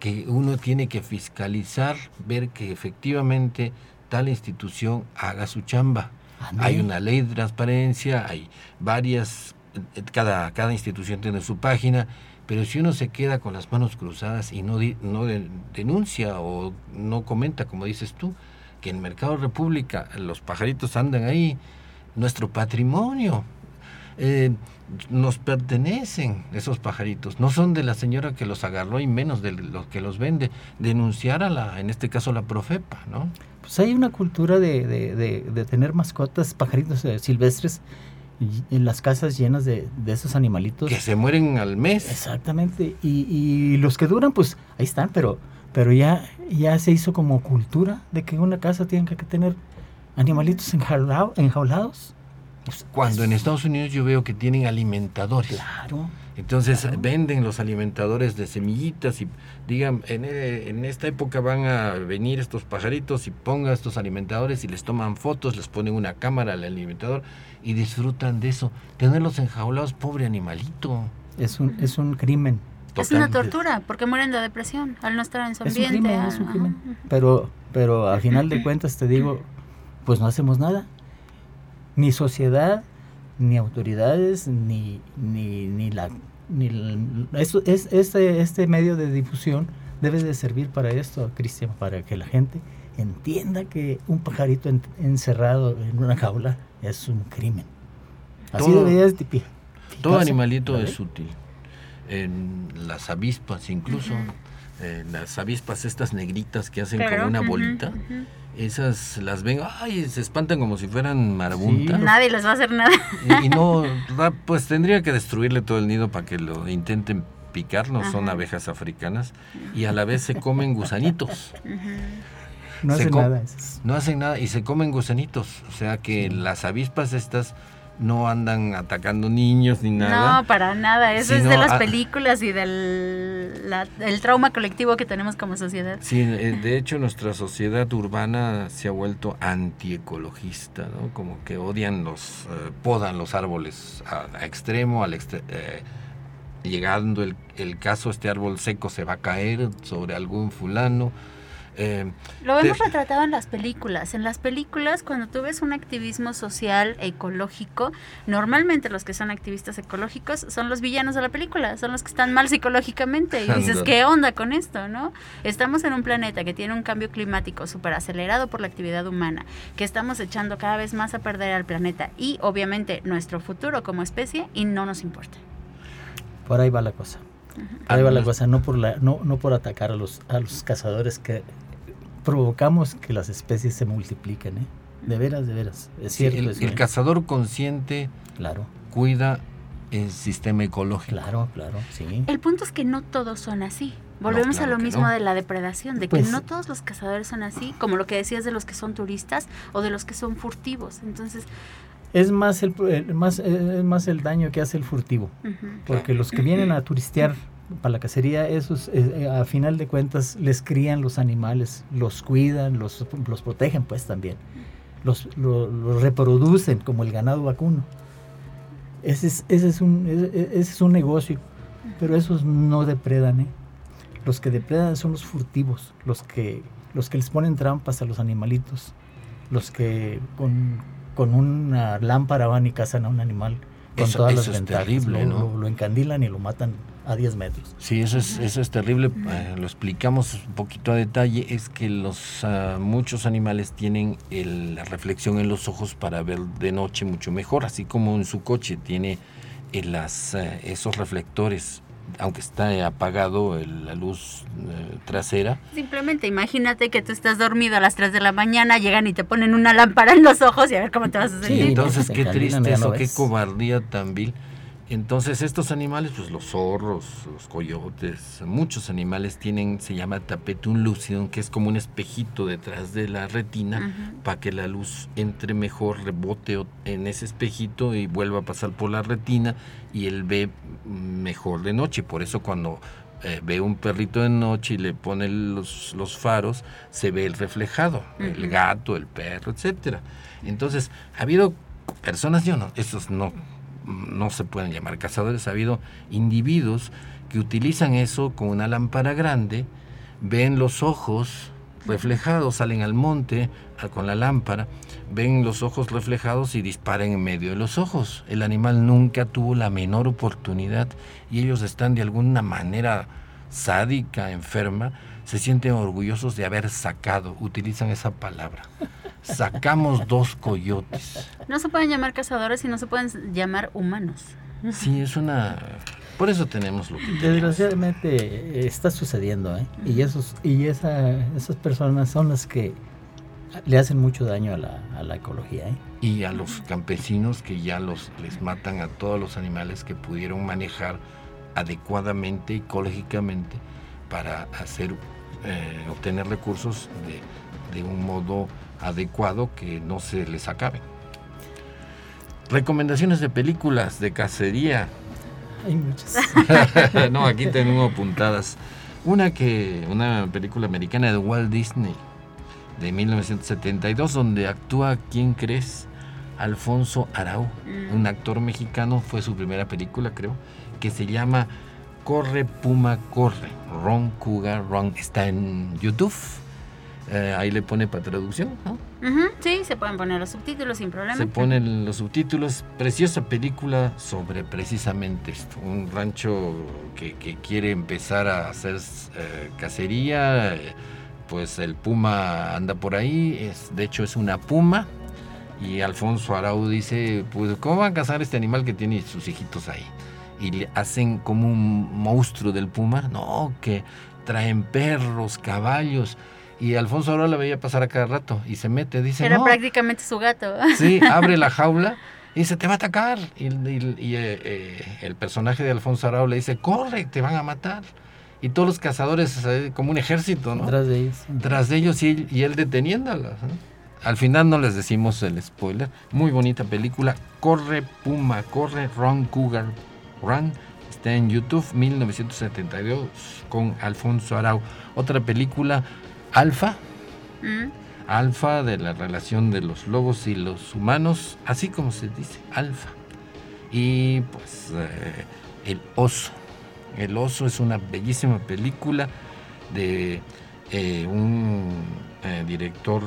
Que uno tiene que fiscalizar, ver que efectivamente tal institución haga su chamba. Hay una ley de transparencia, hay varias, eh, cada, cada institución tiene su página, pero si uno se queda con las manos cruzadas y no, no de- denuncia o no comenta, como dices tú, que en Mercado República los pajaritos andan ahí, nuestro patrimonio, eh, nos pertenecen esos pajaritos, no son de la señora que los agarró y menos de los que los vende, denunciar a la, en este caso la Profepa, ¿no? Pues hay una cultura de, de- de- de tener mascotas, pajaritos eh, silvestres en las casas llenas de, de esos animalitos. Que se mueren al mes. Exactamente. Y, y los que duran, pues ahí están, pero, pero ya, ya se hizo como cultura de que una casa tiene que tener animalitos enjaulados. Pues, Cuando en es- Estados Unidos yo veo que tienen alimentadores. Claro. Entonces Claro. venden los alimentadores de semillitas y digan, en, eh, en esta época van a venir estos pajaritos y pongan estos alimentadores y les toman fotos, les ponen una cámara al alimentador y disfrutan de eso. Tenerlos enjaulados, pobre animalito. Es un, es un crimen. Es una tortura, porque mueren de depresión al no estar en su Es un ambiente. crimen, es un crimen. Pero, pero a final de [clears throat] cuentas te digo, pues no hacemos nada. Ni sociedad, ni autoridades, ni, ni, ni la... Ni el- esto, es, este, este medio de difusión debe de servir para esto, Cristian, para que la gente entienda que un pajarito en- encerrado en una jaula es un crimen. Así Todo- deberías de pi- Todo animalito ¿vale? es útil. En las avispas incluso, eh, las avispas estas negritas que hacen como una bolita. Esas las ven, ay, se espantan como si fueran marabuntas. Sí. Nadie les va a hacer nada. Y, y no, pues tendría que destruirle todo el nido para que lo intenten picar, no son abejas africanas, y a la vez se comen gusanitos. No se hace co- nada. No hacen nada y se comen gusanitos. O sea que las avispas estas no andan atacando niños ni nada. No, para nada. Eso es de las películas y del la- el trauma colectivo que tenemos como sociedad. Sí, eh, de hecho nuestra sociedad urbana se ha vuelto antiecologista, ¿no? Como que odian los, eh, podan los árboles a, a extremo, al eh, llegando el, el caso, este árbol seco se va a caer sobre algún fulano. Eh, Lo vemos Te- retratado en las películas. En las películas, cuando tú ves un activismo social, ecológico, normalmente los que son activistas ecológicos son los villanos de la película, son los que están mal psicológicamente. Y dices. ¿qué onda con esto, no? Estamos en un planeta que tiene un cambio climático súper acelerado por la actividad humana, que estamos echando cada vez más a perder al planeta y obviamente nuestro futuro como especie y no nos importa. Por ahí va la cosa. Por ahí va la cosa, no por, la, no, no por atacar a los, a los cazadores que provocamos que las especies se multipliquen, ¿eh? De veras, de veras. Es sí, cierto el, eso, el ¿eh? cazador consciente Claro, cuida el sistema ecológico. claro, claro, sí. El punto es que no todos son así. Volvemos claro a lo mismo no. de la depredación, de Pues- que no todos los cazadores son así, como lo que decías de los que son turistas o de los que son furtivos. Entonces, Es más el, el- más, es más el daño que hace el furtivo. Porque los que vienen a turistear para la cacería, esos eh, eh, a final de cuentas les crían los animales, los cuidan, los, los protegen pues también. Los, lo- los reproducen como el ganado vacuno. Ese es, ese es, un, ese, ese es un negocio, pero esos no depredan. ¿eh? Los que depredan son los furtivos, los que, los que les ponen trampas a los animalitos, los que con, con una lámpara van y cazan a un animal con Eso- todas eso las es ventajas. terrible, lo, ¿no? lo- lo encandilan y lo matan a 10 metros. Sí, eso es, eso es terrible. eh, lo explicamos un poquito a detalle. Es que los ah, muchos animales tienen el- la reflexión en los ojos para ver de noche mucho mejor, así como en su coche tiene eh, las, eh, esos reflectores, aunque está apagado el- la luz eh, trasera. simplemente imagínate que tú estás dormido a las 3 de la mañana, llegan y te ponen una lámpara en los ojos y a ver cómo te vas a Sí, sentir. Entonces, se qué triste eso, qué cobardía tan vil. Entonces, estos animales, pues los zorros, los coyotes, muchos animales tienen, se llama tapetum lucidum, que es como un espejito detrás de la retina para que la luz entre mejor, rebote en ese espejito y vuelva a pasar por la retina y él ve mejor de noche. Por eso cuando eh, ve un perrito de noche y le pone los, los faros, se ve el reflejado, el gato, el perro, etcétera. Entonces, ha habido personas, yo no, esos no, no se pueden llamar cazadores, ha habido individuos que utilizan eso con una lámpara grande, ven los ojos reflejados, salen al monte a- con la lámpara, ven los ojos reflejados y disparan en medio de los ojos. El animal nunca tuvo la menor oportunidad y ellos están de alguna manera sádica, enferma, se sienten orgullosos de haber sacado, utilizan esa palabra. Sacamos dos coyotes. No se pueden llamar cazadores y no se pueden llamar humanos. Sí, es una... Por eso tenemos lo que tenemos. Desgraciadamente eh, está sucediendo, ¿eh? Y, esos, y esa, esas personas son las que le hacen mucho daño a la, a la ecología, ¿eh? y a los campesinos que ya los les matan a todos los animales que pudieron manejar adecuadamente ecológicamente para hacer eh, obtener recursos de, de un modo adecuado que no se les acabe. Recomendaciones de películas de cacería. Hay muchas. [laughs] no, aquí tengo apuntadas. Una que una película americana de Walt Disney de 1972 donde actúa ¿quién crees? Alfonso Arau, Mm. un actor mexicano, fue su primera película, creo, que se llama Corre Puma Corre, Ron Cougar Run, está en YouTube. Eh, ahí le pone para traducción, ¿no? Sí, se pueden poner los subtítulos sin problema. Se ponen los subtítulos. Preciosa película sobre precisamente esto. Un rancho que, que quiere empezar a hacer eh, cacería. eh, Pues el puma anda por ahí. Es, de hecho, es una puma. Y Alfonso Arau dice: Pues, ¿cómo van a cazar este animal que tiene sus hijitos ahí? Y le hacen como un monstruo del puma. No, que traen perros, caballos. Y Alfonso Arau la veía pasar a cada rato. Y se mete, dice: Era no, prácticamente su gato. [laughs] Sí, abre la jaula y dice, te va a atacar. Y, y- y, eh, eh, el personaje de Alfonso Arau le dice, corre, te van a matar. Y todos los cazadores, eh, como un ejército, ¿no? Detrás de ellos. Tras de ellos y, él- y él deteniéndolos. ¿no? al final no les decimos el spoiler. Muy bonita película. Corre Puma, corre Run Cougar Run. Está en YouTube 1972 con Alfonso Arau. Otra película, Alfa. Mm. Alfa de la relación de los lobos y los humanos, así como se dice, alfa. Y pues eh, El oso. El oso es una bellísima película de eh, un eh, director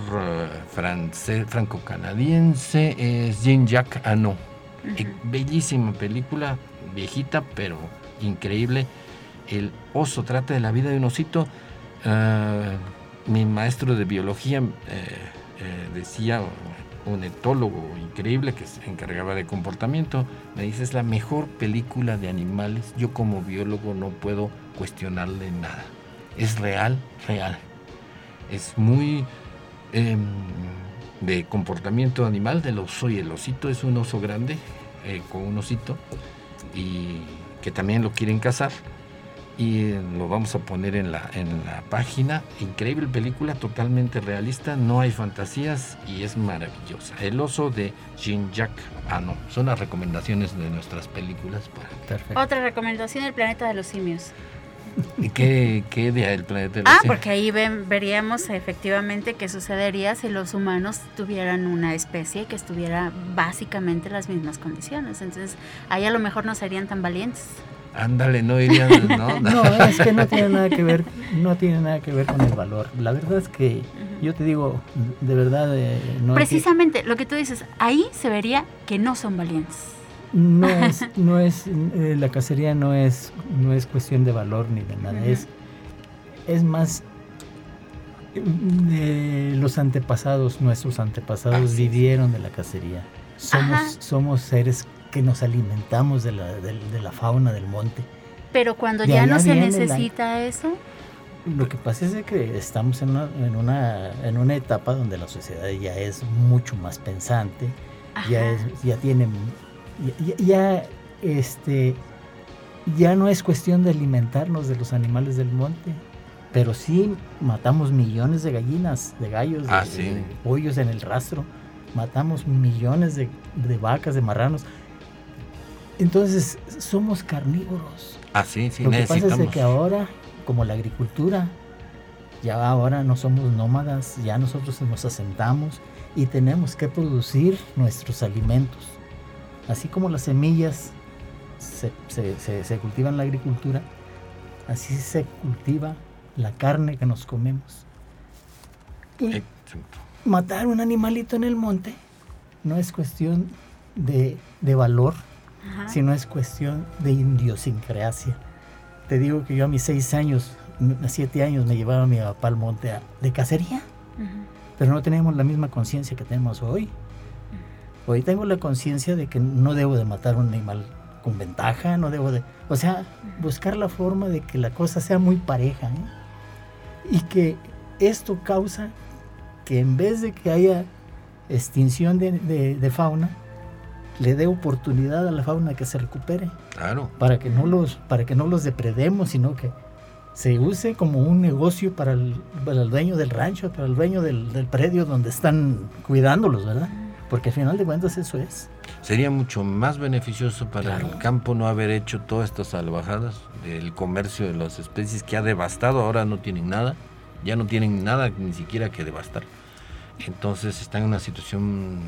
francés, franco-canadiense, es Jean-Jacques Annaud. Eh, Bellísima película, viejita, pero increíble. El oso trata de la vida de un osito. Mi maestro de biología eh, eh, decía, un etólogo increíble que se encargaba de comportamiento, me dice, es la mejor película de animales. Yo como biólogo no puedo cuestionarle nada. Es real, real. Es muy em, de comportamiento animal del oso y el osito es un oso grande eh, con un osito y que también lo quieren cazar y eh, lo vamos a poner en la, en la página. Increíble película, totalmente realista, no hay fantasías y es maravillosa. El oso de Jean-Jacques Ano. Son las recomendaciones de nuestras películas. Para... Perfecto. Otra recomendación, el planeta de los simios. ¿Y qué, qué de el planeta de los Ah, simios? porque ahí ven- veríamos efectivamente qué sucedería si los humanos tuvieran una especie que estuviera básicamente en las mismas condiciones. Entonces, ahí a lo mejor no serían tan valientes. Ándale, no irían, ¿no? [laughs] No, es que no tiene nada que ver, no tiene nada que ver con el valor. La verdad es que yo te digo, de verdad, eh, no, Precisamente lo que tú dices, ahí se vería que no son valientes. no [laughs] es, no es, eh, la cacería no es, no es cuestión de valor ni de nada, es, es más de los antepasados, nuestros antepasados Así vivieron de la cacería. Somos, Ajá. somos seres que nos alimentamos de la, de, de la fauna del monte. Pero cuando De ya no se viene la- necesita eso, Lo que pasa es de que estamos en una, en una, en una etapa donde la sociedad ya es mucho más pensante, ya, Ajá. es, ya tiene, ya, ya- ya, este, ya no es cuestión de alimentarnos de los animales del monte, pero sí matamos millones de gallinas, de gallos, de, Ah, sí. de pollos en el rastro, matamos millones de, de vacas, de marranos. Entonces, somos carnívoros. Ah, sí, sí, Lo que pasa es que ahora, como la agricultura, ya ahora no somos nómadas, ya nosotros nos asentamos y tenemos que producir nuestros alimentos. Así como las semillas se, se- se- se cultivan en la agricultura, así se cultiva la carne que nos comemos. Y matar un animalito en el monte no es cuestión de, de valor, Ajá. sino es cuestión de idiosincrasia. Te digo que yo a mis seis años, a siete años, me llevaba a mi papá al monte a- de cacería, pero no tenemos la misma conciencia que tenemos hoy. Hoy tengo la conciencia de que no debo de matar un animal con ventaja, no debo de... O sea, buscar la forma de que la cosa sea muy pareja. ¿eh? Y que esto causa que en vez de que haya extinción de, de- de fauna, le dé oportunidad a la fauna que se recupere Claro. para que no los para que no los depredemos sino que se use como un negocio para el, para el dueño del rancho para el dueño del, del predio donde están cuidándolos verdad porque al final de cuentas eso es Sería mucho más beneficioso para Claro. el campo no haber hecho todas estas salvajadas, el comercio de las especies que ha devastado, ahora no tienen nada, ya no tienen nada ni siquiera que devastar. Entonces está en una situación,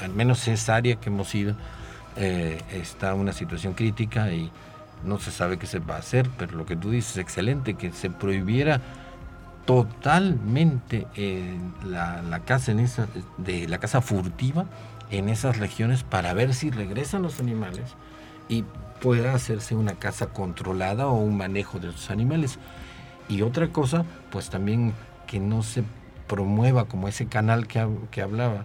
al menos esa área que hemos ido, eh, está en una situación crítica y no se sabe qué se va a hacer, pero lo que tú dices es excelente, que se prohibiera totalmente eh, la, la caza en esa, de la caza furtiva en esas regiones para ver si regresan los animales y pueda hacerse una caza controlada o un manejo de esos animales. Y otra cosa, pues también que no se promueva como ese canal que, que hablaba,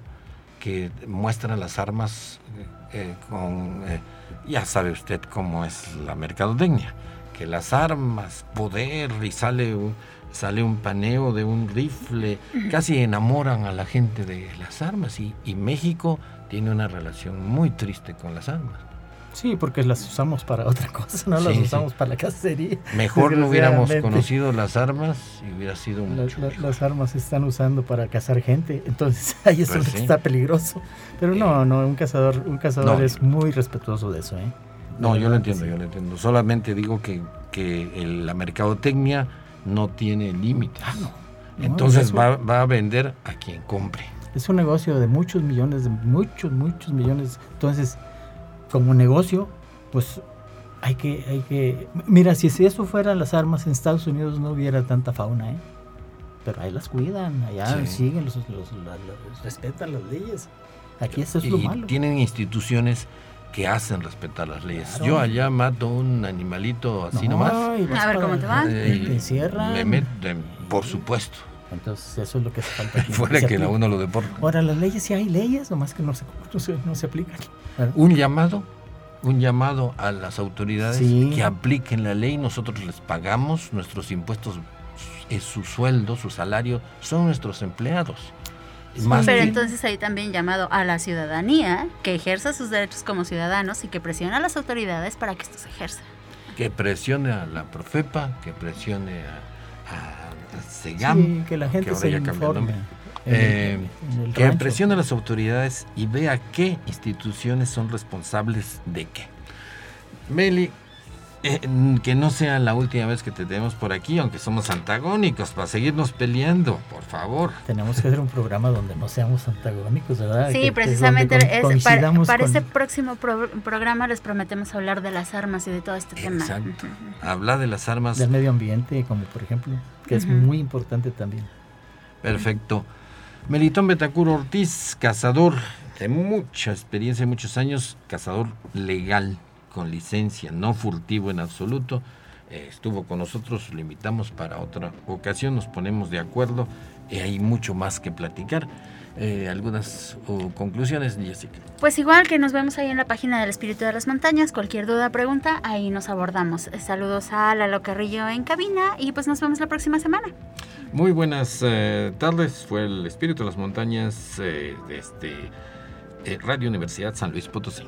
que muestra las armas eh, eh, con... eh, ya sabe usted cómo es la mercadotecnia, que las armas, poder, y sale un, sale un paneo de un rifle, casi enamoran a la gente de las armas. Y, y México tiene una relación muy triste con las armas. Sí, porque las usamos para otra cosa, no las usamos para la cacería. Mejor no hubiéramos conocido las armas y hubiera sido mucho Las armas se están usando para cazar gente, entonces [laughs] ahí es pues está peligroso. Pero no, no, un cazador, un cazador es muy respetuoso de eso, ¿eh? No, yo lo entiendo, yo lo entiendo. Solamente digo que, que la mercadotecnia no tiene límites. Ah, no. Entonces va, va a vender a quien compre. Es un negocio de muchos millones, de muchos, muchos millones. Entonces, como negocio, pues hay que, hay que... Mira, si eso fueran las armas en Estados Unidos no hubiera tanta fauna, ¿eh? Pero ahí las cuidan, allá siguen, los, respetan las leyes. Aquí eso es lo malo. tienen instituciones que hacen respetar las leyes. Yo allá mato un animalito así nomás. A ver cómo te va. te cierran. Me por supuesto. Entonces eso es lo que hace falta. [laughs] Fuera que, que uno lo deporte. Ahora las leyes sí hay leyes, nomás que no se, [laughs] no se aplican. Un llamado, un llamado a las autoridades que apliquen la ley. Nosotros les pagamos nuestros impuestos, es su sueldo, su salario, son nuestros empleados. Pero entonces hay también llamado a la ciudadanía que ejerza sus derechos como ciudadanos y que presione a las autoridades para que esto se ejerza. Que presione a la Profepa, que presione a, a SEGAM, que la gente se informe. Eh, que presione a las autoridades y vea qué instituciones son responsables de qué. Meli, eh, que no sea la última vez que te tenemos por aquí, aunque somos antagónicos, para seguirnos peleando, por favor. Tenemos que hacer un programa donde no seamos antagónicos, ¿verdad? Sí, precisamente para, ese próximo programa les prometemos hablar de las armas y de todo este tema. Exacto. Hablar de las armas. Del medio ambiente, como por ejemplo, que es muy importante también. Perfecto. Melitón Betacuro Ortiz, cazador de mucha experiencia, muchos años, cazador legal, con licencia, no furtivo en absoluto. Eh, estuvo con nosotros, lo invitamos para otra ocasión, nos ponemos de acuerdo y hay mucho más que platicar. Eh, algunas conclusiones, Jessica. Pues igual que nos vemos ahí en la página del Espíritu de las Montañas, cualquier duda, pregunta, ahí nos abordamos. Saludos a Lalo Carrillo en cabina y pues nos vemos la próxima semana. Muy buenas eh, tardes, fue el Espíritu de las Montañas eh, de este, Radio Universidad San Luis Potosí.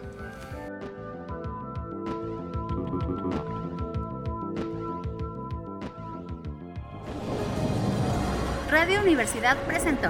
Radio Universidad presentó